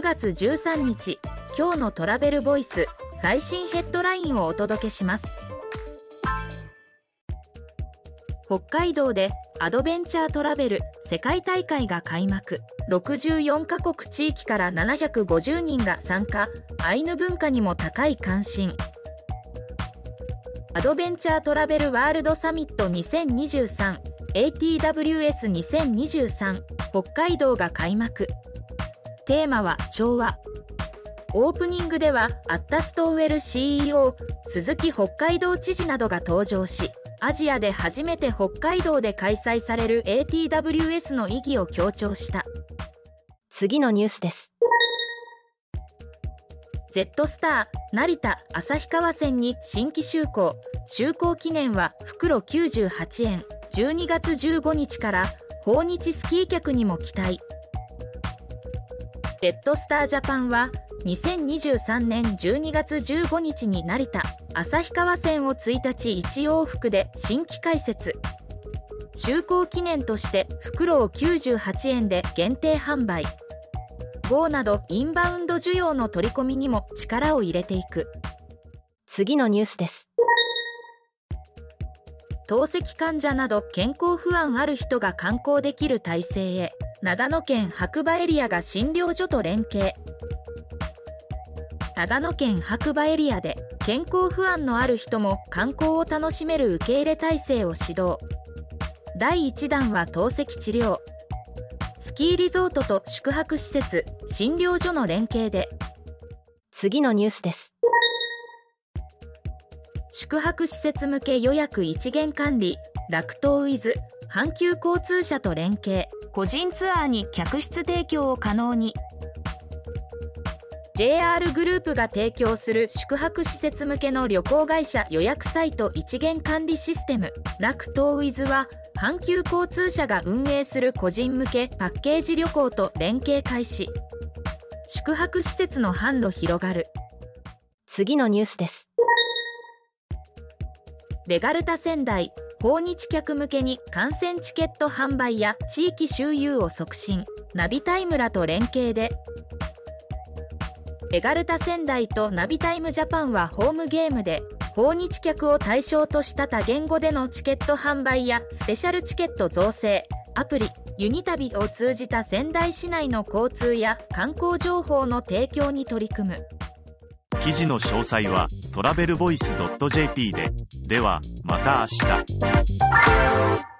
9月13日今日のトラベルボイス最新ヘッドラインをお届けします。北海道でアドベンチャートラベル世界大会が開幕。64カ国地域から750人が参加。アイヌ文化にも高い関心。アドベンチャートラベルワールドサミット 2023ATWS2023 北海道が開幕。テーマは調和。オープニングではアッタストウェル CEO 鈴木北海道知事などが登場しアジアで初めて北海道で開催される ATWS の意義を強調した。次のニュースです。ジェットスター成田旭川線に新規就航。就航記念は袋98円。12月15日から訪日スキー客にも期待ジェットスタージャパンは2023年12月15日に成田旭川線を1日1往復で新規開設。就航記念として袋を98円で限定販売。GO などインバウンド需要の取り込みにも力を入れていく。次のニュースです。透析患者など健康不安ある人が観光できる体制へ長野県白馬エリアが診療所と連携。長野県白馬エリアで健康不安のある人も観光を楽しめる受け入れ体制を指導。第1弾は透析治療。スキーリゾートと宿泊施設診療所の連携で。次のニュースです。宿泊施設向け予約一元管理楽東ウィズ阪急交通社と連携個人ツアーに客室提供を可能に。JR グループが提供する宿泊施設向けの旅行会社予約サイト一元管理システム楽東ウィズは阪急交通社が運営する個人向けパッケージ旅行と連携開始。宿泊施設の販路広がる。次のニュースです。ベガルタ仙台訪日客向けに観戦チケット販売や地域周遊を促進。ナビタイムらと連携で。ベガルタ仙台とナビタイムジャパンはホームゲームで訪日客を対象とした多言語でのチケット販売やスペシャルチケット造成。アプリユニタビを通じた仙台市内の交通や観光情報の提供に取り組む。記事の詳細はトラベルボイス .jp で。ではまた明日。